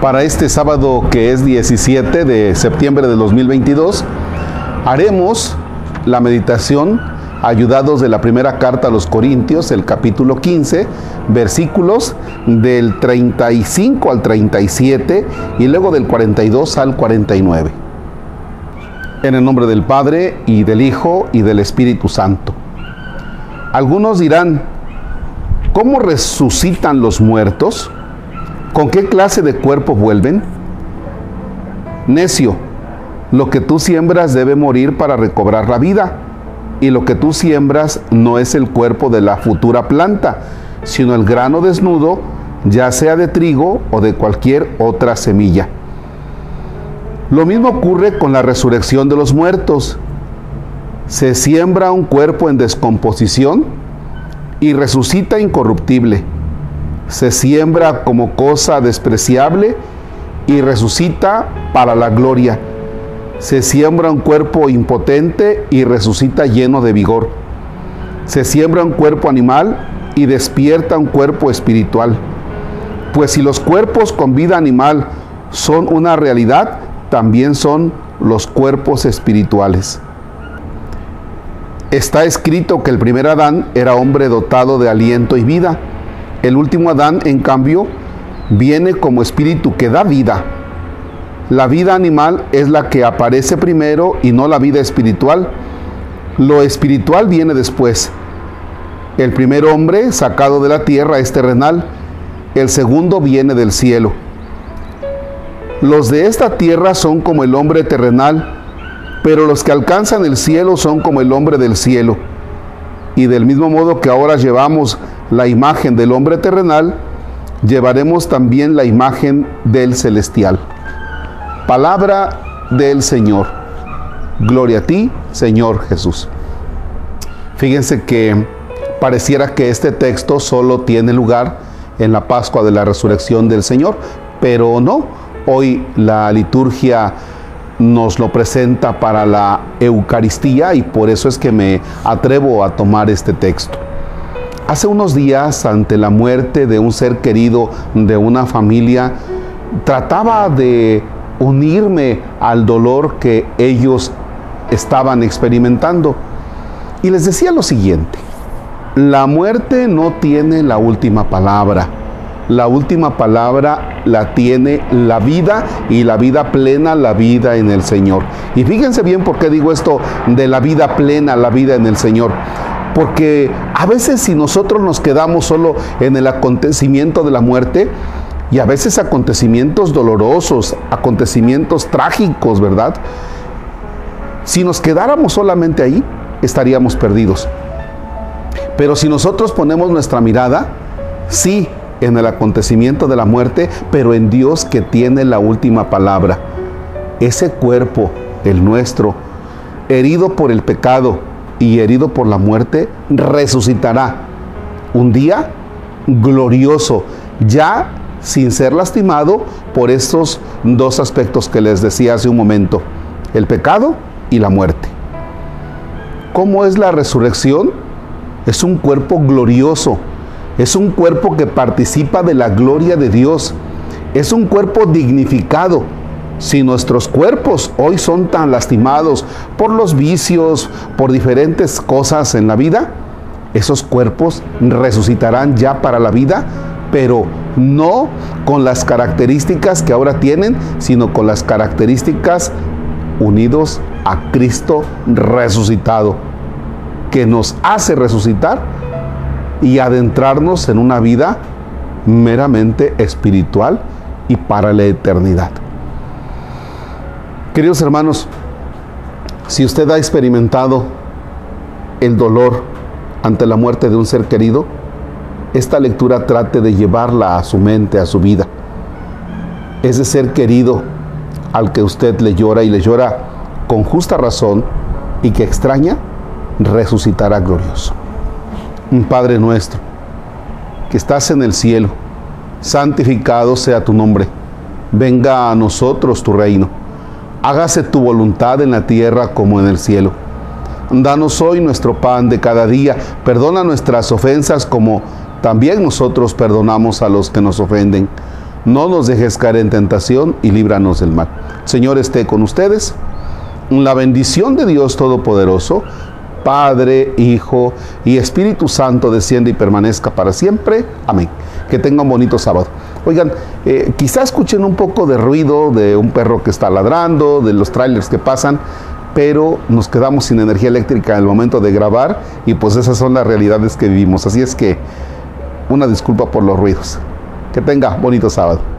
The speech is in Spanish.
Para este sábado que es 17 de septiembre de 2022, haremos la meditación ayudados de la primera carta a los Corintios, el capítulo 15, versículos del 35 al 37 y luego del 42 al 49. En el nombre del Padre y del Hijo y del Espíritu Santo. Algunos dirán, ¿cómo resucitan los muertos? ¿Con qué clase de cuerpo vuelven? Necio, lo que tú siembras debe morir para recobrar la vida, y lo que tú siembras no es el cuerpo de la futura planta, sino el grano desnudo, ya sea de trigo o de cualquier otra semilla. Lo mismo ocurre con la resurrección de los muertos. Se siembra un cuerpo en descomposición y resucita incorruptible se siembra como cosa despreciable y resucita para la gloria. Se siembra un cuerpo impotente y resucita lleno de vigor. Se siembra un cuerpo animal y despierta un cuerpo espiritual. Pues si los cuerpos con vida animal son una realidad, también son los cuerpos espirituales. Está escrito que el primer Adán era hombre dotado de aliento y vida el último Adán, en cambio, viene como espíritu que da vida. La vida animal es la que aparece primero y no la vida espiritual. Lo espiritual viene después. El primer hombre sacado de la tierra es terrenal, el segundo viene del cielo. Los de esta tierra son como el hombre terrenal, pero los que alcanzan el cielo son como el hombre del cielo. Y del mismo modo que ahora llevamos la imagen del hombre terrenal, llevaremos también la imagen del celestial. Palabra del Señor. Gloria a ti, Señor Jesús. Fíjense que pareciera que este texto solo tiene lugar en la Pascua de la Resurrección del Señor, pero no. Hoy la liturgia nos lo presenta para la Eucaristía y por eso es que me atrevo a tomar este texto. Hace unos días, ante la muerte de un ser querido de una familia, trataba de unirme al dolor que ellos estaban experimentando. Y les decía lo siguiente, la muerte no tiene la última palabra. La última palabra la tiene la vida y la vida plena, la vida en el Señor. Y fíjense bien por qué digo esto de la vida plena, la vida en el Señor porque a veces si nosotros nos quedamos solo en el acontecimiento de la muerte, y a veces acontecimientos dolorosos, acontecimientos trágicos, ¿verdad? Si nos quedáramos solamente ahí, estaríamos perdidos. Pero si nosotros ponemos nuestra mirada, sí, en el acontecimiento de la muerte, pero en Dios que tiene la última palabra. Ese cuerpo, el nuestro, herido por el pecado, y herido por la muerte, resucitará un día glorioso, ya sin ser lastimado por estos dos aspectos que les decía hace un momento, el pecado y la muerte. ¿Cómo es la resurrección? Es un cuerpo glorioso, es un cuerpo que participa de la gloria de Dios, es un cuerpo dignificado, si nuestros cuerpos hoy son tan lastimados por los vicios, por diferentes cosas en la vida, esos cuerpos resucitarán ya para la vida, pero no con las características que ahora tienen, sino con las características unidos a Cristo resucitado, que nos hace resucitar y adentrarnos en una vida meramente espiritual y para la eternidad. Queridos hermanos, si usted ha experimentado el dolor ante la muerte de un ser querido, esta lectura trate de llevarla a su mente, a su vida. Ese ser querido al que usted le llora y le llora con justa razón y que extraña, resucitará glorioso. Un Padre nuestro, que estás en el cielo, santificado sea tu nombre, venga a nosotros tu reino hágase tu voluntad en la tierra como en el cielo. Danos hoy nuestro pan de cada día, perdona nuestras ofensas como también nosotros perdonamos a los que nos ofenden. no nos dejes caer en tentación y líbranos del mal. Señor esté con ustedes. La bendición de Dios Todopoderoso, Padre, Hijo y Espíritu Santo desciende y permanezca para siempre. Amén. Que tenga un bonito sábado. Oigan, eh, quizá escuchen un poco de ruido de un perro que está ladrando, de los trailers que pasan, pero nos quedamos sin energía eléctrica en el momento de grabar y pues esas son las realidades que vivimos. Así es que una disculpa por los ruidos. Que tenga bonito sábado.